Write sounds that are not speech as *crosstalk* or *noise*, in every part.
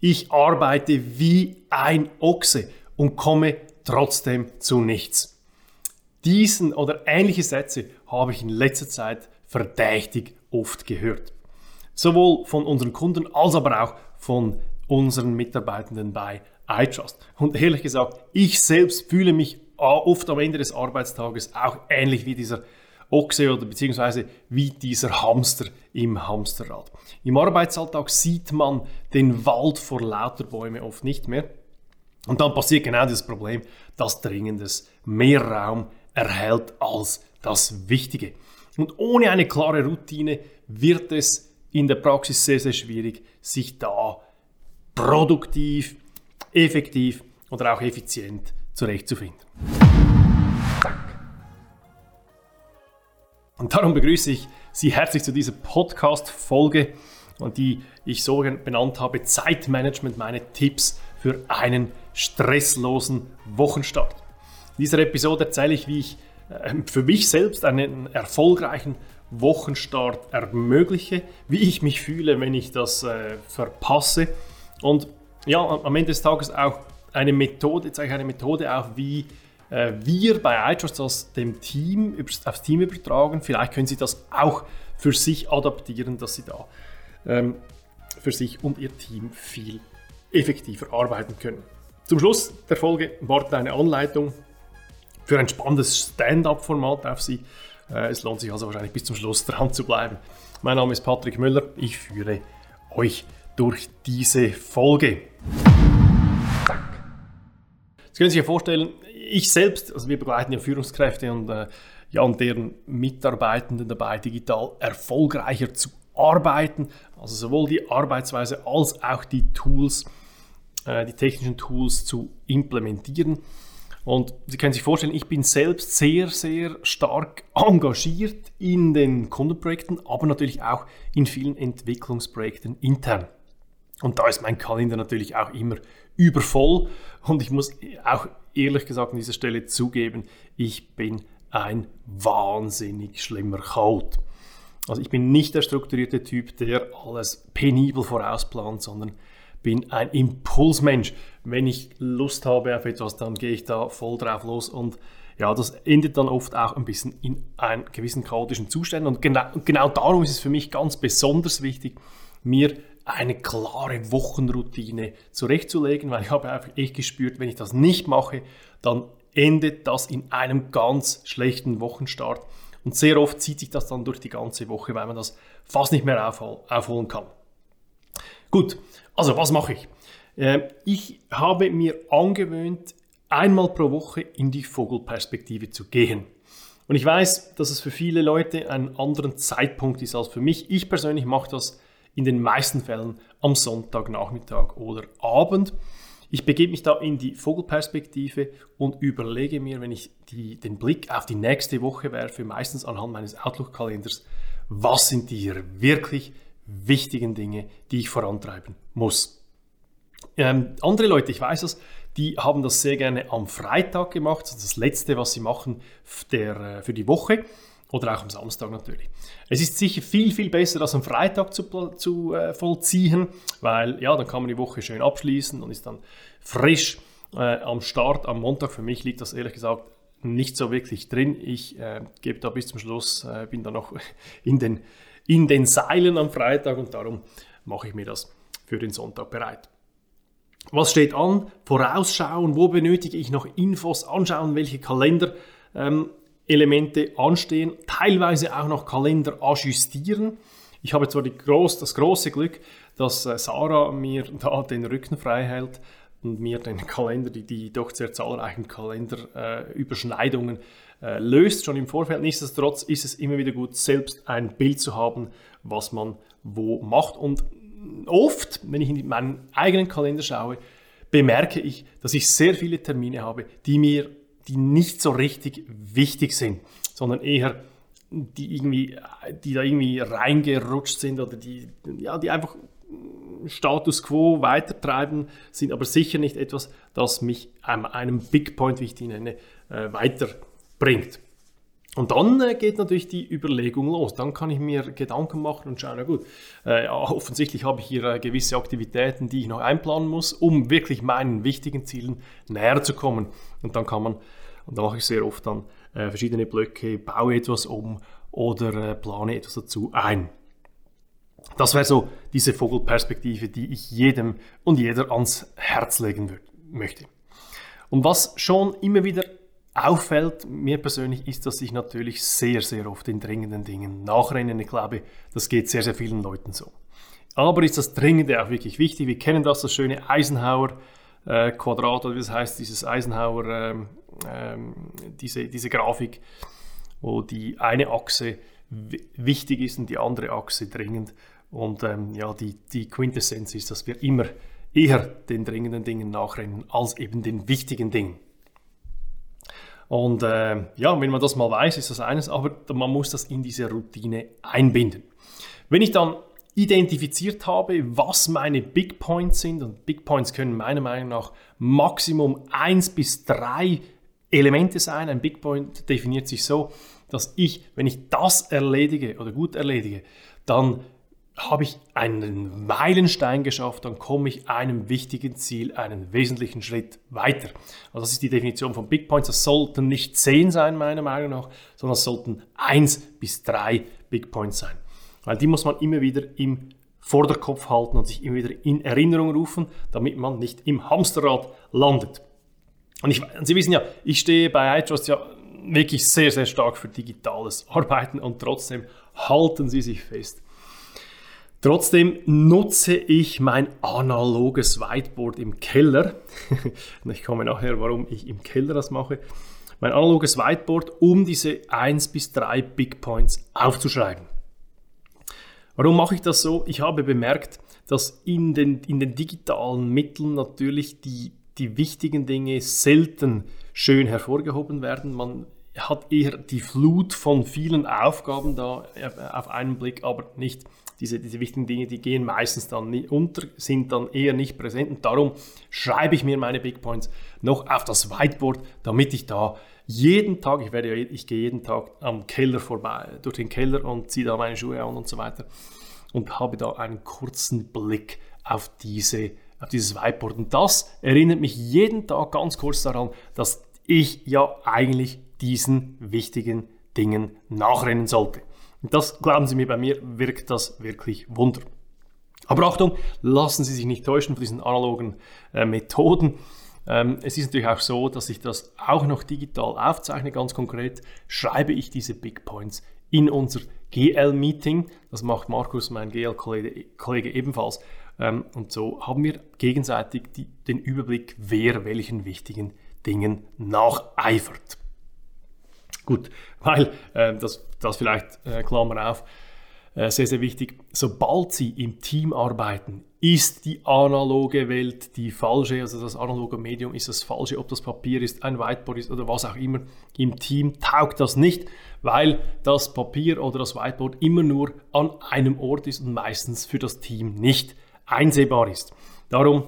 ich arbeite wie ein Ochse und komme trotzdem zu nichts. Diesen oder ähnliche Sätze habe ich in letzter Zeit verdächtig oft gehört. Sowohl von unseren Kunden als aber auch von unseren Mitarbeitenden bei iTrust. Und ehrlich gesagt, ich selbst fühle mich oft am Ende des Arbeitstages auch ähnlich wie dieser Ochse oder beziehungsweise wie dieser Hamster im Hamsterrad. Im Arbeitsalltag sieht man den Wald vor lauter Bäume oft nicht mehr. Und dann passiert genau das Problem, dass Dringendes mehr Raum erhält als das Wichtige. Und ohne eine klare Routine wird es in der Praxis sehr, sehr schwierig, sich da produktiv, effektiv oder auch effizient zurechtzufinden. Und darum begrüße ich Sie herzlich zu dieser Podcast-Folge, die ich so benannt habe: Zeitmanagement, meine Tipps für einen stresslosen Wochenstart. In dieser Episode erzähle ich, wie ich äh, für mich selbst einen erfolgreichen Wochenstart ermögliche, wie ich mich fühle, wenn ich das äh, verpasse und ja, am Ende des Tages auch eine Methode, zeige ich eine Methode auch, wie äh, wir bei iTrust aus dem Team, aufs Team übertragen. Vielleicht können Sie das auch für sich adaptieren, dass Sie da ähm, für sich und Ihr Team viel effektiver arbeiten können. Zum Schluss der Folge wartet eine Anleitung für ein spannendes Stand-up-Format auf Sie. Äh, es lohnt sich also wahrscheinlich bis zum Schluss dran zu bleiben. Mein Name ist Patrick Müller. Ich führe euch durch diese Folge. Sie können sich ja vorstellen, ich selbst, also wir begleiten ja Führungskräfte und, äh, ja, und deren Mitarbeitenden dabei, digital erfolgreicher zu arbeiten. Also sowohl die Arbeitsweise als auch die Tools, äh, die technischen Tools zu implementieren. Und Sie können sich vorstellen, ich bin selbst sehr, sehr stark engagiert in den Kundenprojekten, aber natürlich auch in vielen Entwicklungsprojekten intern. Und da ist mein Kalender natürlich auch immer übervoll. Und ich muss auch ehrlich gesagt an dieser Stelle zugeben, ich bin ein wahnsinnig schlimmer Code. Also ich bin nicht der strukturierte Typ, der alles penibel vorausplant, sondern bin ein Impulsmensch. Wenn ich Lust habe auf etwas, dann gehe ich da voll drauf los und ja, das endet dann oft auch ein bisschen in einem gewissen chaotischen Zustand. Und genau, genau darum ist es für mich ganz besonders wichtig, mir eine klare Wochenroutine zurechtzulegen, weil ich habe einfach echt gespürt, wenn ich das nicht mache, dann endet das in einem ganz schlechten Wochenstart. Und sehr oft zieht sich das dann durch die ganze Woche, weil man das fast nicht mehr aufholen kann. Gut, also was mache ich? Ähm, ich habe mir angewöhnt, einmal pro Woche in die Vogelperspektive zu gehen. Und ich weiß, dass es für viele Leute einen anderen Zeitpunkt ist als für mich. Ich persönlich mache das in den meisten Fällen am Sonntagnachmittag oder Abend. Ich begebe mich da in die Vogelperspektive und überlege mir, wenn ich die, den Blick auf die nächste Woche werfe, meistens anhand meines Outlook-Kalenders, was sind die wirklich wichtigen Dinge, die ich vorantreiben muss. Ähm, andere Leute, ich weiß es, die haben das sehr gerne am Freitag gemacht, das das Letzte, was sie machen der, äh, für die Woche. Oder auch am Samstag natürlich. Es ist sicher viel, viel besser, das am Freitag zu, zu äh, vollziehen, weil ja, dann kann man die Woche schön abschließen und ist dann frisch äh, am Start. Am Montag für mich liegt das ehrlich gesagt nicht so wirklich drin. Ich äh, gebe da bis zum Schluss, äh, bin da noch *laughs* in den, in den Seilen am Freitag und darum mache ich mir das für den Sonntag bereit. Was steht an? Vorausschauen, wo benötige ich noch Infos, anschauen, welche Kalender ähm, Elemente anstehen, teilweise auch noch Kalender ajustieren. Ich habe zwar groß, das große Glück, dass äh, Sarah mir *laughs* da den Rücken frei hält und mir den Kalender, die, die doch sehr zahlreichen Kalenderüberschneidungen äh, äh, löst, schon im Vorfeld. Nichtsdestotrotz ist es immer wieder gut, selbst ein Bild zu haben, was man wo macht. Und oft, wenn ich in meinen eigenen Kalender schaue, bemerke ich, dass ich sehr viele Termine habe, die mir die nicht so richtig wichtig sind, sondern eher die irgendwie, die da irgendwie reingerutscht sind oder die, ja, die einfach Status quo weitertreiben, sind aber sicher nicht etwas, das mich einem, Big Point, wie ich die nenne, äh, weiterbringt. Und dann äh, geht natürlich die Überlegung los. Dann kann ich mir Gedanken machen und schauen, na gut, äh, offensichtlich habe ich hier äh, gewisse Aktivitäten, die ich noch einplanen muss, um wirklich meinen wichtigen Zielen näher zu kommen. Und dann kann man, und da mache ich sehr oft dann äh, verschiedene Blöcke, baue etwas um oder äh, plane etwas dazu ein. Das wäre so diese Vogelperspektive, die ich jedem und jeder ans Herz legen möchte. Und was schon immer wieder auffällt, mir persönlich, ist, dass ich natürlich sehr, sehr oft in dringenden Dingen nachrenne. Ich glaube, das geht sehr, sehr vielen Leuten so. Aber ist das Dringende auch wirklich wichtig? Wir kennen das, das schöne Eisenhower-Quadrat, oder wie das heißt, dieses Eisenhower, ähm, ähm, diese, diese Grafik, wo die eine Achse wichtig ist und die andere Achse dringend. Und ähm, ja, die, die Quintessenz ist, dass wir immer eher den dringenden Dingen nachrennen als eben den wichtigen Dingen. Und äh, ja, wenn man das mal weiß, ist das eines, aber man muss das in diese Routine einbinden. Wenn ich dann identifiziert habe, was meine Big Points sind, und Big Points können meiner Meinung nach Maximum eins bis drei Elemente sein. Ein Big Point definiert sich so, dass ich, wenn ich das erledige oder gut erledige, dann habe ich einen Meilenstein geschafft, dann komme ich einem wichtigen Ziel einen wesentlichen Schritt weiter. Also das ist die Definition von Big Points. Das sollten nicht zehn sein, meiner Meinung nach, sondern es sollten eins bis drei Big Points sein. Weil die muss man immer wieder im Vorderkopf halten und sich immer wieder in Erinnerung rufen, damit man nicht im Hamsterrad landet. Und, ich, Sie wissen ja, ich stehe bei iTrust ja wirklich sehr, sehr stark für digitales Arbeiten und trotzdem halten Sie sich fest. Trotzdem nutze ich mein analoges Whiteboard im Keller. *laughs* ich komme nachher, warum ich im Keller das mache. Mein analoges Whiteboard, um diese 1 bis 3 Big Points aufzuschreiben. Warum mache ich das so? Ich habe bemerkt, dass in den, in den digitalen Mitteln natürlich die, die wichtigen Dinge selten schön hervorgehoben werden. Man hat eher die Flut von vielen Aufgaben da äh, auf einen Blick, aber nicht diese, diese wichtigen Dinge, die gehen meistens dann nicht unter, sind dann eher nicht präsent. Und darum schreibe ich mir meine Big Points noch auf das Whiteboard, damit ich da jeden Tag, ich, werde, ich gehe jeden Tag am Keller vorbei, durch den Keller und ziehe da meine Schuhe an und so weiter und habe da einen kurzen Blick auf, diese, auf dieses Whiteboard. Und das erinnert mich jeden Tag ganz kurz daran, dass ich ja eigentlich diesen wichtigen Dingen nachrennen sollte. Und das, glauben Sie mir, bei mir wirkt das wirklich Wunder. Aber Achtung, lassen Sie sich nicht täuschen von diesen analogen äh, Methoden. Ähm, es ist natürlich auch so, dass ich das auch noch digital aufzeichne. Ganz konkret schreibe ich diese Big Points in unser GL-Meeting. Das macht Markus, mein GL-Kollege, ebenfalls. Ähm, und so haben wir gegenseitig die, den Überblick, wer welchen wichtigen Dingen nacheifert. Gut, weil äh, das, das vielleicht, äh, Klammer auf, sehr, sehr wichtig, sobald Sie im Team arbeiten, ist die analoge Welt die falsche, also das analoge Medium ist das falsche, ob das Papier ist, ein Whiteboard ist oder was auch immer. Im Team taugt das nicht, weil das Papier oder das Whiteboard immer nur an einem Ort ist und meistens für das Team nicht einsehbar ist. Darum,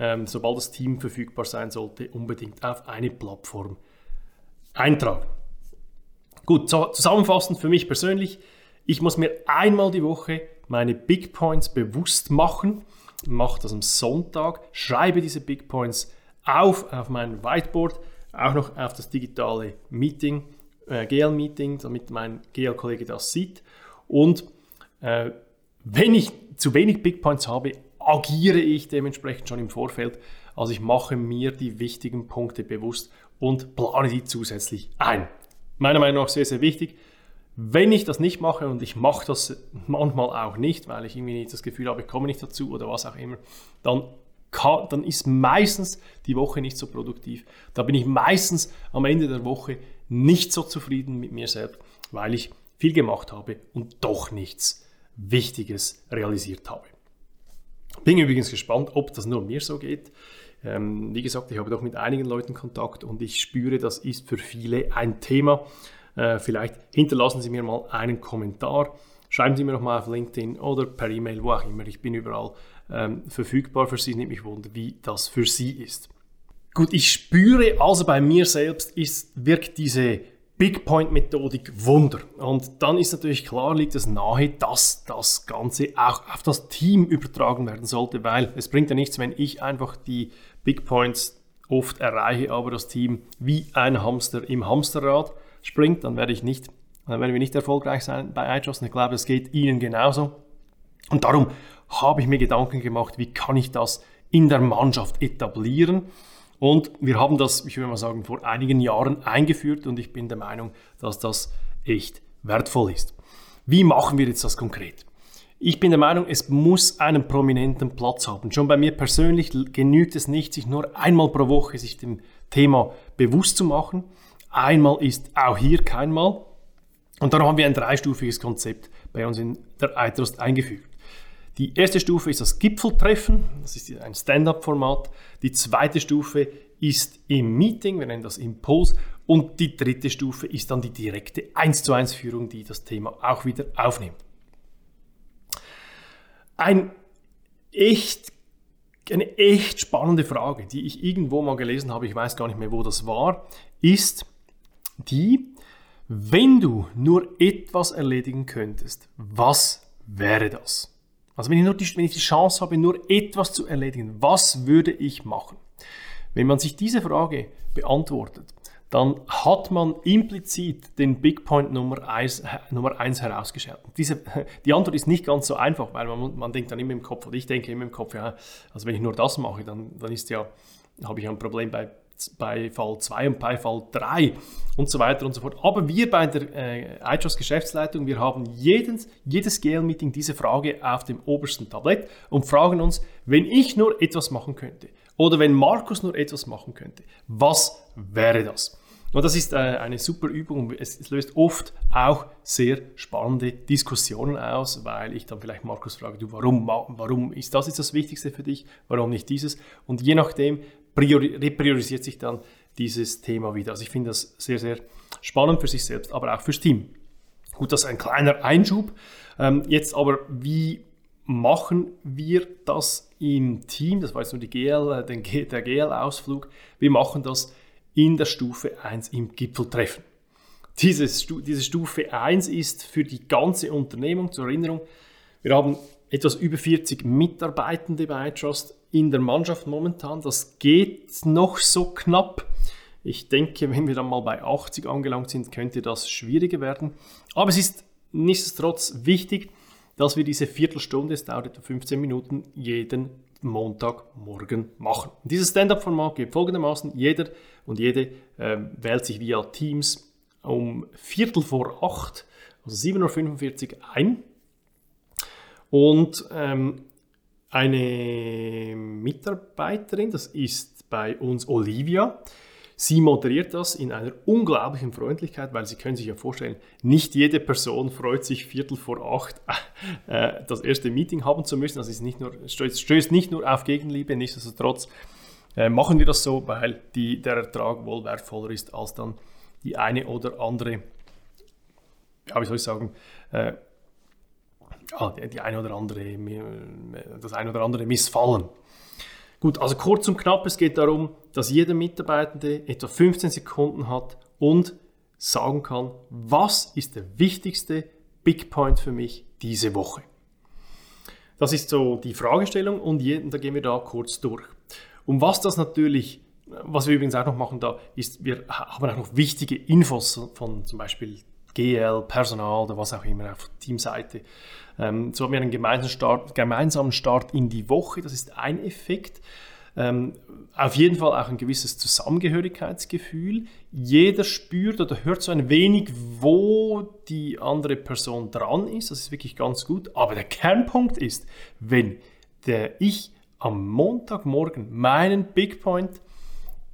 ähm, sobald das Team verfügbar sein sollte, unbedingt auf eine Plattform eintragen. Gut, zusammenfassend für mich persönlich, ich muss mir einmal die Woche meine Big Points bewusst machen, mache das am Sonntag, schreibe diese Big Points auf auf mein Whiteboard, auch noch auf das digitale Meeting, äh, GL-Meeting, damit mein GL-Kollege das sieht. Und äh, wenn ich zu wenig Big Points habe, agiere ich dementsprechend schon im Vorfeld. Also ich mache mir die wichtigen Punkte bewusst und plane die zusätzlich ein meiner Meinung nach sehr, sehr wichtig. Wenn ich das nicht mache und ich mache das manchmal auch nicht, weil ich irgendwie nicht das Gefühl habe, ich komme nicht dazu oder was auch immer, dann, kann, dann ist meistens die Woche nicht so produktiv. Da bin ich meistens am Ende der Woche nicht so zufrieden mit mir selbst, weil ich viel gemacht habe und doch nichts Wichtiges realisiert habe. Bin übrigens gespannt, ob das nur mir so geht. Ähm, wie gesagt, ich habe doch mit einigen Leuten Kontakt und ich spüre, das ist für viele ein Thema. Äh, vielleicht hinterlassen Sie mir mal einen Kommentar. Schreiben Sie mir noch mal auf LinkedIn oder per E-Mail, wo auch immer. Ich bin überall ähm, verfügbar für Sie. Nimmt mich wunder, wie das für Sie ist. Gut, ich spüre also bei mir selbst, ist, wirkt diese Big Point Methodik Wunder. Und dann ist natürlich klar, liegt es nahe, dass das Ganze auch auf das Team übertragen werden sollte, weil es bringt ja nichts, wenn ich einfach die Big Points oft erreiche, aber das Team wie ein Hamster im Hamsterrad springt, dann werde ich nicht, dann werden wir nicht erfolgreich sein bei iTrust. Und ich glaube, es geht Ihnen genauso. Und darum habe ich mir Gedanken gemacht, wie kann ich das in der Mannschaft etablieren. Und wir haben das, ich würde mal sagen, vor einigen Jahren eingeführt und ich bin der Meinung, dass das echt wertvoll ist. Wie machen wir jetzt das konkret? Ich bin der Meinung, es muss einen prominenten Platz haben. Schon bei mir persönlich genügt es nicht, sich nur einmal pro Woche sich dem Thema bewusst zu machen. Einmal ist auch hier kein Mal. Und dann haben wir ein dreistufiges Konzept bei uns in der iTrust eingefügt. Die erste Stufe ist das Gipfeltreffen, das ist ein Stand-up-Format. Die zweite Stufe ist im Meeting, wir nennen das Impuls. Und die dritte Stufe ist dann die direkte 1 zu 1 Führung, die das Thema auch wieder aufnimmt. Ein echt, eine echt spannende Frage, die ich irgendwo mal gelesen habe, ich weiß gar nicht mehr, wo das war, ist die, wenn du nur etwas erledigen könntest, was wäre das? Also wenn ich, nur die, wenn ich die Chance habe, nur etwas zu erledigen, was würde ich machen? Wenn man sich diese Frage beantwortet, dann hat man implizit den Big Point Nummer 1, Nummer 1 herausgestellt. Diese, *laughs* die Antwort ist nicht ganz so einfach, weil man, man denkt dann immer im Kopf, oder ich denke immer im Kopf, ja, also wenn ich nur das mache, dann, dann ist ja, habe ich ein Problem bei bei Fall 2 und bei Fall 3 und so weiter und so fort. Aber wir bei der äh, iTrust Geschäftsleitung, wir haben jedes, jedes GL-Meeting diese Frage auf dem obersten Tablett und fragen uns, wenn ich nur etwas machen könnte oder wenn Markus nur etwas machen könnte, was wäre das? Und das ist äh, eine super Übung. Es, es, löst oft auch sehr spannende Diskussionen aus, weil ich dann vielleicht Markus frage, du, warum, warum ist das jetzt das Wichtigste für dich? Warum nicht dieses? Und je nachdem repriorisiert sich dann dieses Thema wieder. Also ich finde das sehr, sehr spannend für sich selbst, aber auch fürs Team. Gut, das ist ein kleiner Einschub. Ähm, jetzt aber, wie machen wir das im Team? Das war jetzt nur die GL, äh, den, der GL-Ausflug. Wir machen das in der Stufe 1 im Gipfeltreffen. Dieses, diese Stufe 1 ist für die ganze Unternehmung zur Erinnerung. Wir haben etwas über 40 Mitarbeitende bei iTrust in der Mannschaft momentan. Das geht noch so knapp. Ich denke, wenn wir dann mal bei 80 angelangt sind, könnte das schwieriger werden. Aber es ist nichtsdestotrotz wichtig, dass wir diese Viertelstunde, es dauert etwa 15 Minuten, jeden Montagmorgen machen. Dieses Stand-up-Format geht folgendermaßen: Jeder und jede äh, wählt sich via Teams um Viertel vor acht, also 7.45 Uhr ein. Und ähm, eine Mitarbeiterin, das ist bei uns Olivia. Sie moderiert das in einer unglaublichen Freundlichkeit, weil Sie können sich ja vorstellen, nicht jede Person freut sich Viertel vor acht *laughs* äh, das erste Meeting haben zu müssen. Das ist nicht nur, stößt nicht nur auf Gegenliebe, nichtsdestotrotz äh, machen wir das so, weil die, der Ertrag wohl wertvoller ist als dann die eine oder andere, ja, wie soll ich sagen, äh, ja, die, eine oder andere, das eine oder andere Missfallen. Gut, also kurz und knapp, es geht darum, dass jeder Mitarbeitende etwa 15 Sekunden hat und sagen kann, was ist der wichtigste Big Point für mich diese Woche. Das ist so die Fragestellung und jeden, da gehen wir da kurz durch. Und was das natürlich, was wir übrigens auch noch machen da, ist, wir haben auch noch wichtige Infos von zum Beispiel GL, Personal oder was auch immer auf Teamseite. Ähm, so haben wir einen gemeinsamen Start, gemeinsamen Start in die Woche, das ist ein Effekt. Ähm, auf jeden Fall auch ein gewisses Zusammengehörigkeitsgefühl. Jeder spürt oder hört so ein wenig, wo die andere Person dran ist. Das ist wirklich ganz gut. Aber der Kernpunkt ist, wenn der ich am Montagmorgen meinen Big Point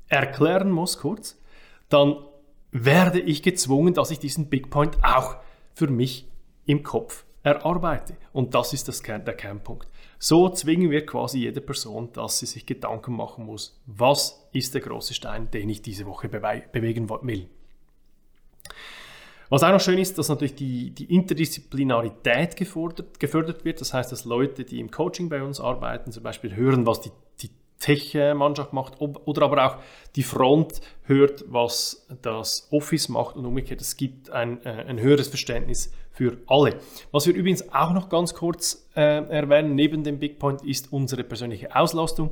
erklären muss, kurz, dann werde ich gezwungen, dass ich diesen Big Point auch für mich im Kopf erarbeite. Und das ist das Kern, der Kernpunkt. So zwingen wir quasi jede Person, dass sie sich Gedanken machen muss, was ist der große Stein, den ich diese Woche bewegen will. Was auch noch schön ist, dass natürlich die, die Interdisziplinarität gefordert, gefördert wird. Das heißt, dass Leute, die im Coaching bei uns arbeiten, zum Beispiel hören, was die, die Tech-Mannschaft macht oder aber auch die Front hört, was das Office macht und umgekehrt, es gibt ein, äh, ein höheres Verständnis für alle. Was wir übrigens auch noch ganz kurz äh, erwähnen, neben dem Big Point, ist unsere persönliche Auslastung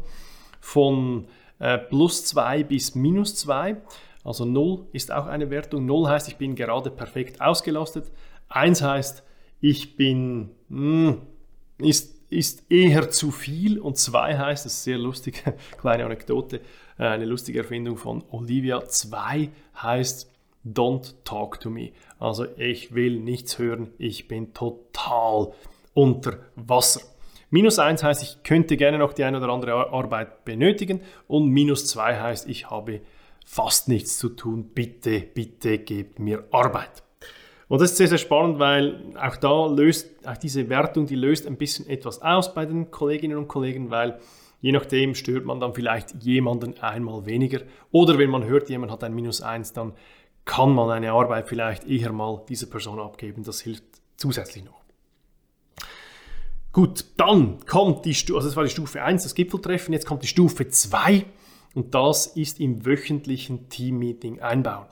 von äh, plus 2 bis minus 2. Also 0 ist auch eine Wertung. 0 heißt, ich bin gerade perfekt ausgelastet. 1 heißt, ich bin, mh, hm, ist, ist eher zu viel. Und 2 heißt, das ist sehr lustig, *laughs* kleine Anekdote, äh, eine lustige Erfindung von Olivia. 2 heißt, don't talk to me. Also ich will nichts hören, ich bin total unter Wasser. Minus 1 heißt, ich könnte gerne noch die eine oder andere Arbeit benötigen und minus 2 heißt, ich habe fast nichts zu tun, bitte, bitte gebt mir Arbeit. Und das ist sehr, sehr spannend, weil auch da löst, auch diese Wertung, die löst ein bisschen etwas aus bei den Kolleginnen und Kollegen, weil je nachdem stört man dann vielleicht jemanden einmal weniger. Oder wenn man hört, jemand hat ein Minus 1, dann kann man eine Arbeit vielleicht eher mal dieser Person abgeben. Das hilft zusätzlich noch. Gut, dann kommt die Stufe, also das war die Stufe 1, das Gipfeltreffen, jetzt kommt die Stufe 2 und das ist im wöchentlichen Teammeeting einbauen.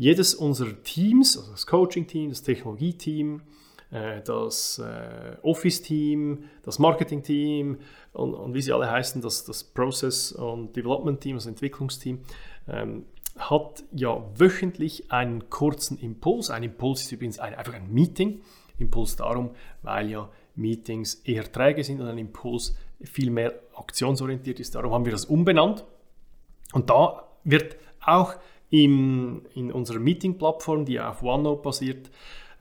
Jedes unserer Teams, also das Coaching-Team, das Technologie-Team, äh, das äh, Office-Team, das Marketing-Team und, und, wie sie alle heißen, das, das Process- und Development-Team, das Entwicklungsteam, ähm, hat ja wöchentlich einen kurzen Impuls. Ein Impuls ist übrigens ein, einfach ein Meeting. Impuls darum, weil ja Meetings eher träge sind und ein Impuls viel mehr aktionsorientiert ist. Darum haben wir das umbenannt. Und da wird auch im, in unserer Meeting-Plattform, die auf OneNote basiert,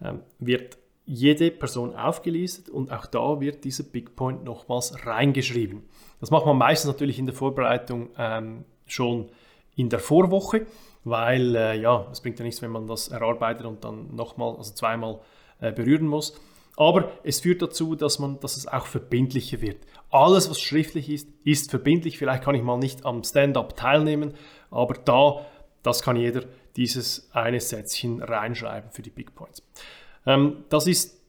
ähm, wird jede Person aufgelistet und auch da wird dieser Big Point nochmals reingeschrieben. Das macht man meistens natürlich in der Vorbereitung ähm, schon in der Vorwoche, weil äh, ja, es bringt ja nichts, wenn man das erarbeitet und dann nochmal, also zweimal äh, berühren muss. Aber es führt dazu, dass, man, dass es auch verbindlicher wird. Alles, was schriftlich ist, ist verbindlich. Vielleicht kann ich mal nicht am Stand-up teilnehmen, aber da das kann jeder dieses eine Sätzchen reinschreiben für die Big Points. Ähm, das ist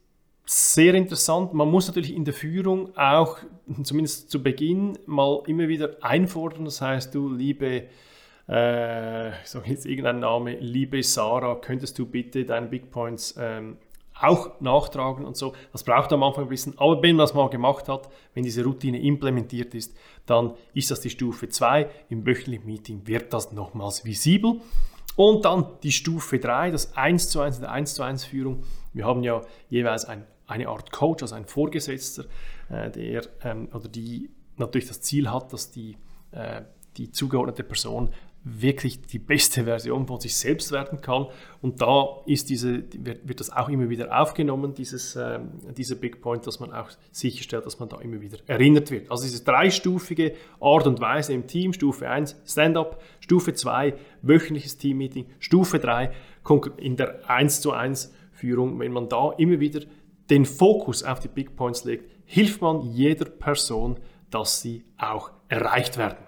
sehr interessant. Man muss natürlich in der Führung auch, zumindest zu Beginn, mal immer wieder einfordern. Das heißt, du liebe, äh, ich sage jetzt irgendeinen Namen, liebe Sarah, könntest du bitte deine Big Points ähm, auch nachtragen und so. Das braucht am Anfang ein bisschen. Aber wenn man es mal gemacht hat, wenn diese Routine implementiert ist, dann ist das die Stufe 2. Im wöchentlichen Meeting wird das nochmals visibel. Und dann die Stufe 3, das 1 zu 1 in der 1 zu 1 Führung. Wir haben ja jeweils ein, eine Art Coach, also ein Vorgesetzter, äh, der ähm, oder die natürlich das Ziel hat, dass die, äh, die zugeordnete Person wirklich die beste Version von sich selbst werden kann. Und da ist diese, wird, wird das auch immer wieder aufgenommen, dieses, äh, dieser Big Point, dass man auch sicherstellt, dass man da immer wieder erinnert wird. Also diese dreistufige Art und Weise im Team, Stufe 1 Stand-up, Stufe 2 wöchentliches Team-Meeting, Stufe 3 in der 1 zu 1 Führung, wenn man da immer wieder den Fokus auf die Big Points legt, hilft man jeder Person, dass sie auch erreicht werden.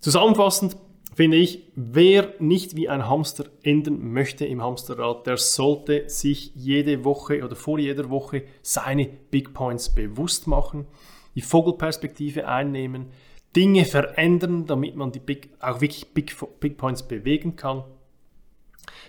Zusammenfassend, finde ich, wer nicht wie ein Hamster enden möchte im Hamsterrad, der sollte sich jede Woche oder vor jeder Woche seine Big Points bewusst machen, die Vogelperspektive einnehmen, Dinge verändern, damit man die Big, auch wirklich Big, Big Points bewegen kann.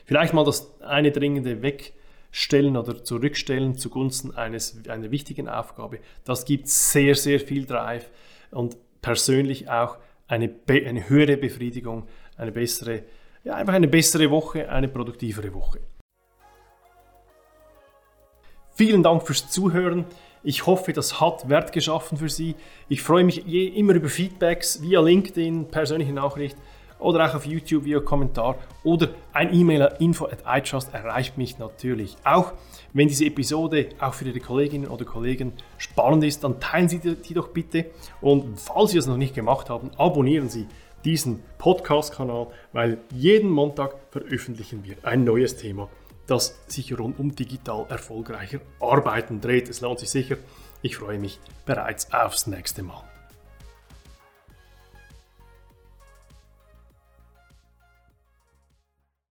Vielleicht mal das eine dringende wegstellen oder zurückstellen zugunsten eines, einer wichtigen Aufgabe. Das gibt sehr, sehr viel Drive und persönlich auch eine, eine höhere Befriedigung, eine bessere, ja, einfach eine bessere Woche, eine produktivere Woche. Vielen Dank fürs Zuhören. Ich hoffe, das hat Wert geschaffen für Sie. Ich freue mich immer über Feedbacks via LinkedIn, persönliche Nachricht oder auch auf YouTube via Kommentar oder ein E-Mail an info at iTrust erreicht mich natürlich auch. Wenn diese Episode auch für Ihre Kolleginnen oder Kollegen spannend ist, dann teilen Sie die doch bitte und falls Sie es noch nicht gemacht haben, abonnieren Sie diesen Podcast-Kanal, weil jeden Montag veröffentlichen wir ein neues Thema, das sich rund um digital erfolgreicher Arbeiten dreht. Es lohnt sich sicher. Ich freue mich bereits aufs nächste Mal.